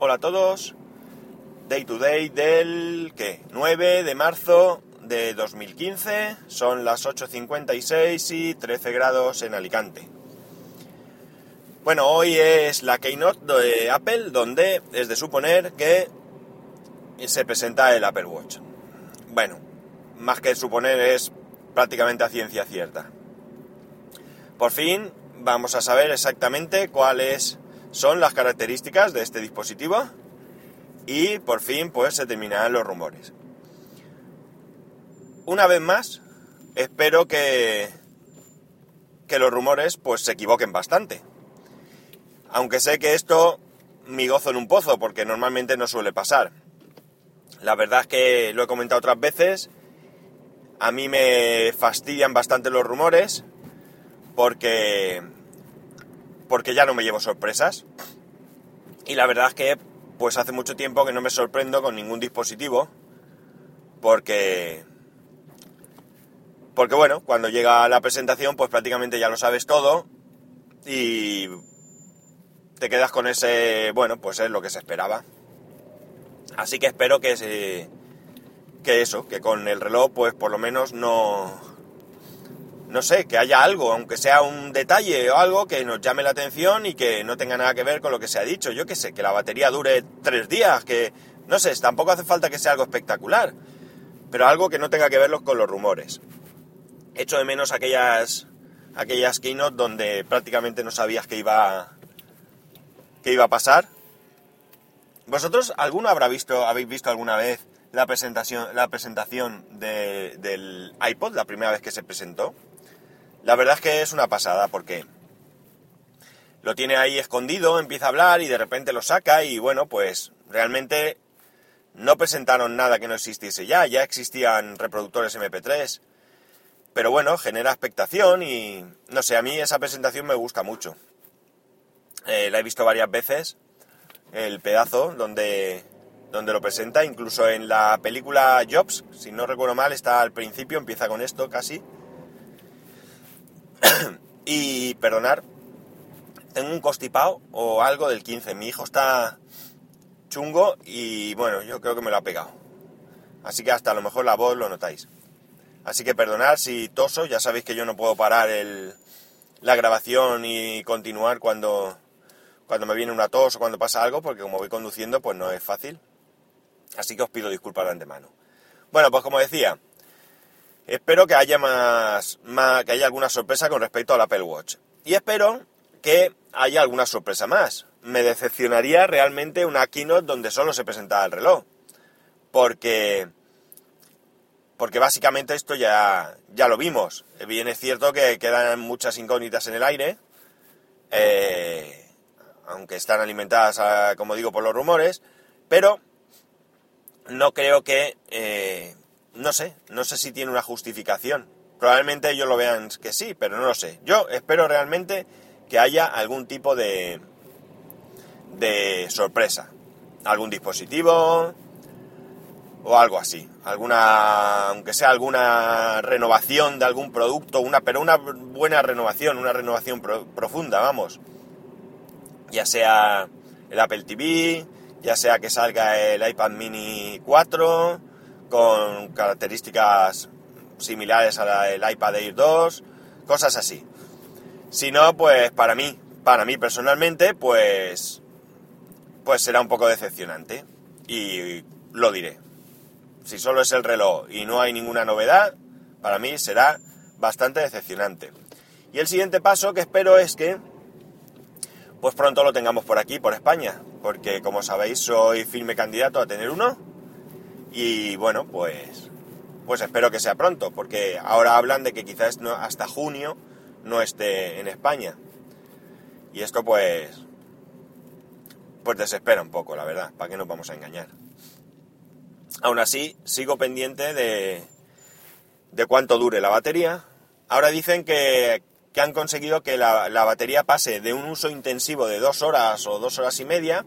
Hola a todos. Day to day del ¿qué? 9 de marzo de 2015. Son las 8.56 y 13 grados en Alicante. Bueno, hoy es la keynote de Apple donde es de suponer que se presenta el Apple Watch. Bueno, más que suponer es prácticamente a ciencia cierta. Por fin vamos a saber exactamente cuáles son las características de este dispositivo y por fin pues se terminarán los rumores. Una vez más, espero que, que los rumores pues se equivoquen bastante. Aunque sé que esto mi gozo en un pozo, porque normalmente no suele pasar. La verdad es que lo he comentado otras veces, a mí me fastidian bastante los rumores, porque porque ya no me llevo sorpresas. Y la verdad es que pues hace mucho tiempo que no me sorprendo con ningún dispositivo, porque porque bueno, cuando llega la presentación pues prácticamente ya lo sabes todo y te quedas con ese, bueno, pues es lo que se esperaba. Así que espero que se, que eso, que con el reloj pues por lo menos no no sé, que haya algo, aunque sea un detalle o algo que nos llame la atención y que no tenga nada que ver con lo que se ha dicho. Yo qué sé, que la batería dure tres días, que no sé, tampoco hace falta que sea algo espectacular, pero algo que no tenga que ver con los rumores. Echo de menos aquellas aquellas keynote donde prácticamente no sabías que iba que iba a pasar. ¿Vosotros alguno habrá visto, habéis visto alguna vez la presentación, la presentación del iPod, la primera vez que se presentó? La verdad es que es una pasada porque lo tiene ahí escondido, empieza a hablar y de repente lo saca y bueno, pues realmente no presentaron nada que no existiese ya, ya existían reproductores MP3, pero bueno, genera expectación y no sé, a mí esa presentación me gusta mucho. Eh, la he visto varias veces, el pedazo donde, donde lo presenta, incluso en la película Jobs, si no recuerdo mal, está al principio, empieza con esto casi y perdonar, tengo un constipado o algo del 15. Mi hijo está chungo y bueno, yo creo que me lo ha pegado. Así que hasta a lo mejor la voz lo notáis. Así que perdonar si toso, ya sabéis que yo no puedo parar el, la grabación y continuar cuando, cuando me viene una tos o cuando pasa algo, porque como voy conduciendo pues no es fácil. Así que os pido disculpas de antemano. Bueno, pues como decía, Espero que haya más, que haya alguna sorpresa con respecto al Apple Watch. Y espero que haya alguna sorpresa más. Me decepcionaría realmente una keynote donde solo se presentaba el reloj. Porque porque básicamente esto ya, ya lo vimos. Bien es cierto que quedan muchas incógnitas en el aire, eh, aunque están alimentadas, ah, como digo, por los rumores, pero no creo que eh, no sé, no sé si tiene una justificación. Probablemente ellos lo vean que sí, pero no lo sé. Yo espero realmente que haya algún tipo de, de sorpresa. Algún dispositivo o algo así. Alguna, aunque sea alguna renovación de algún producto, una, pero una buena renovación, una renovación profunda, vamos. Ya sea el Apple TV, ya sea que salga el iPad mini 4, con características similares al iPad Air 2, cosas así. Si no, pues para mí, para mí personalmente, pues, pues será un poco decepcionante. Y lo diré. Si solo es el reloj y no hay ninguna novedad, para mí será bastante decepcionante. Y el siguiente paso que espero es que, pues pronto lo tengamos por aquí, por España, porque como sabéis soy firme candidato a tener uno y bueno, pues, pues espero que sea pronto, porque ahora hablan de que quizás hasta junio no esté en España. Y esto pues, pues desespera un poco, la verdad, ¿para qué nos vamos a engañar? Aún así, sigo pendiente de, de cuánto dure la batería. Ahora dicen que, que han conseguido que la, la, batería pase de un uso intensivo de dos horas o dos horas y media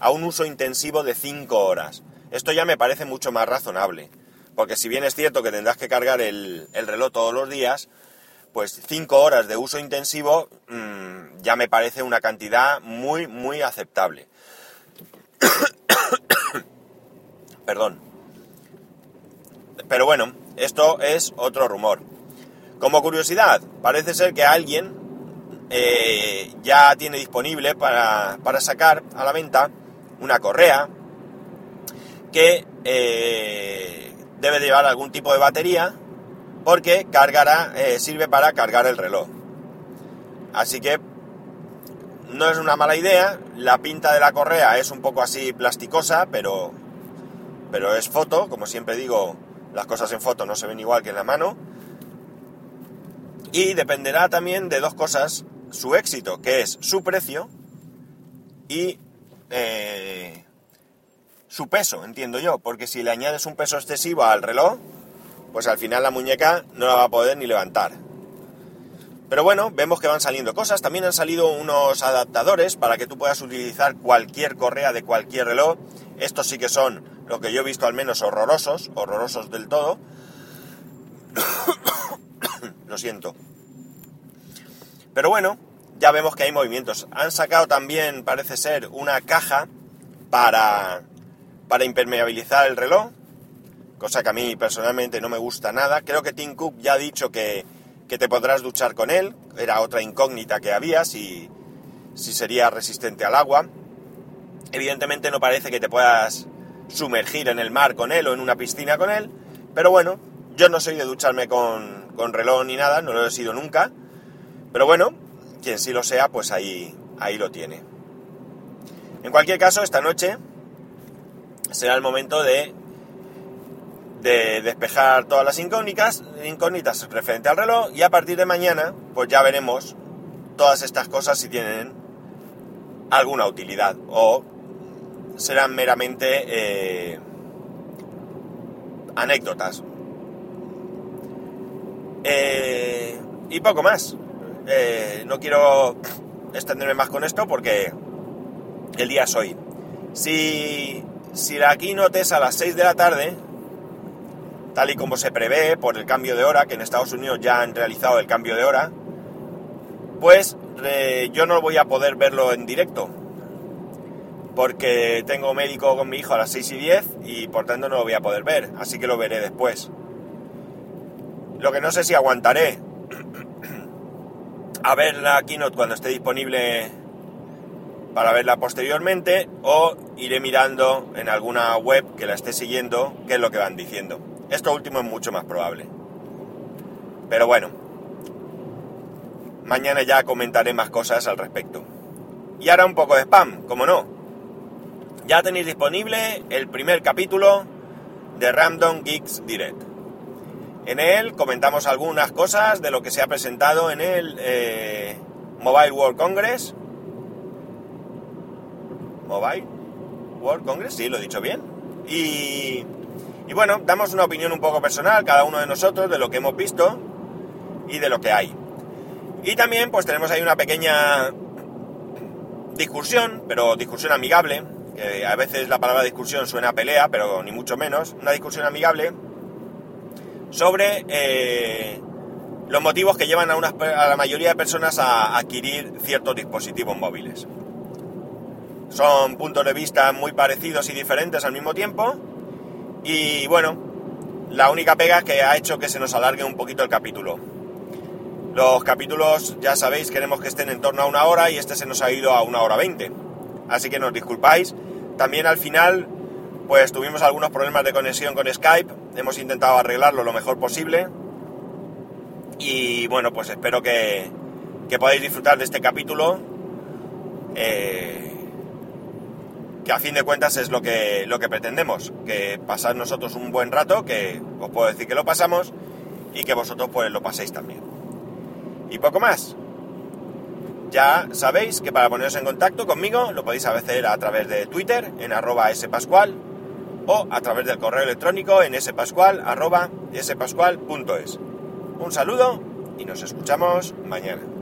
a un uso intensivo de cinco horas. Esto ya me parece mucho más razonable, porque si bien es cierto que tendrás que cargar el, reloj todos los días, pues 5 horas de uso intensivo mmm, ya me parece una cantidad muy, muy aceptable. Perdón. Pero bueno, esto es otro rumor. Como curiosidad, parece ser que alguien eh, ya tiene disponible para, sacar a la venta una correa que eh, debe llevar algún tipo de batería porque cargará, eh, sirve para cargar el reloj. Así que no es una mala idea, la pinta de la correa es un poco así plasticosa, pero, pero es foto, como siempre digo, las cosas en foto no se ven igual que en la mano. Y dependerá también de dos cosas su éxito, que es su precio y eh, su peso, entiendo yo, porque si le añades un peso excesivo al reloj, pues al final la muñeca no la va a poder ni levantar. Pero bueno, vemos que van saliendo cosas, también han salido unos adaptadores para que tú puedas utilizar cualquier correa de cualquier reloj. Estos sí que son lo que yo he visto al menos horrorosos, horrorosos del todo. lo siento. Pero bueno, ya vemos que hay movimientos. Han sacado también, parece ser, una caja para, para impermeabilizar el reloj, cosa que a mí personalmente no me gusta nada. Creo que Tim Cook ya ha dicho que, te podrás duchar con él, era otra incógnita que había, si, si sería resistente al agua. Evidentemente no parece que te puedas sumergir en el mar con él o en una piscina con él, pero bueno, yo no soy de ducharme con, con reloj ni nada, no lo he sido nunca pero bueno, quien sí lo sea, pues ahí, ahí lo tiene. En cualquier caso, esta noche será el momento de, de despejar todas las incógnitas, incógnitas referente al reloj y a partir de mañana, pues ya veremos todas estas cosas si tienen alguna utilidad o serán meramente eh, anécdotas. Eh, y poco más. Eh, no quiero extenderme más con esto porque el día es hoy. Si, si la keynote es a las 6 de la tarde, tal y como se prevé por el cambio de hora, que en Estados Unidos ya han realizado el cambio de hora, pues yo no voy a poder verlo en directo. Porque tengo médico con mi hijo a las 6 y 10 y por tanto no lo voy a poder ver, así que lo veré después. Lo que no sé si aguantaré a ver la keynote cuando esté disponible para verla posteriormente o iré mirando en alguna web que la esté siguiendo qué es lo que van diciendo. Esto último es mucho más probable. Pero bueno, mañana ya comentaré más cosas al respecto. Y ahora un poco de spam, como no. Ya tenéis disponible el primer capítulo de Random Geeks Direct. En él comentamos algunas cosas de lo que se ha presentado en el eh, Mobile World Congress. Mobile World Congress, sí, lo he dicho bien. Y, bueno, damos una opinión un poco personal, cada uno de nosotros, de lo que hemos visto y de lo que hay. Y también pues tenemos ahí una pequeña discusión, pero discusión amigable, que a veces la palabra discusión suena a pelea, pero ni mucho menos, una discusión amigable sobre eh, los motivos que llevan a, a la mayoría de personas a adquirir ciertos dispositivos móviles. Son puntos de vista muy parecidos y diferentes al mismo tiempo. Y bueno, la única pega que ha hecho que se nos alargue un poquito el capítulo. Los capítulos, ya sabéis, queremos que estén en torno a una hora y este se nos ha ido a una hora veinte. Así que nos disculpáis. También al final pues tuvimos algunos problemas de conexión con Skype, hemos intentado arreglarlo lo mejor posible y bueno, pues espero que, que podáis disfrutar de este capítulo, eh, que a fin de cuentas es lo que, lo que pretendemos, que pasar nosotros un buen rato, que os puedo decir que lo pasamos y que vosotros pues lo paséis también. Y poco más. Ya sabéis que para poneros en contacto conmigo lo podéis hacer a través de Twitter en arroba spascual o a través del correo electrónico en spascual.es. Un saludo y nos escuchamos mañana.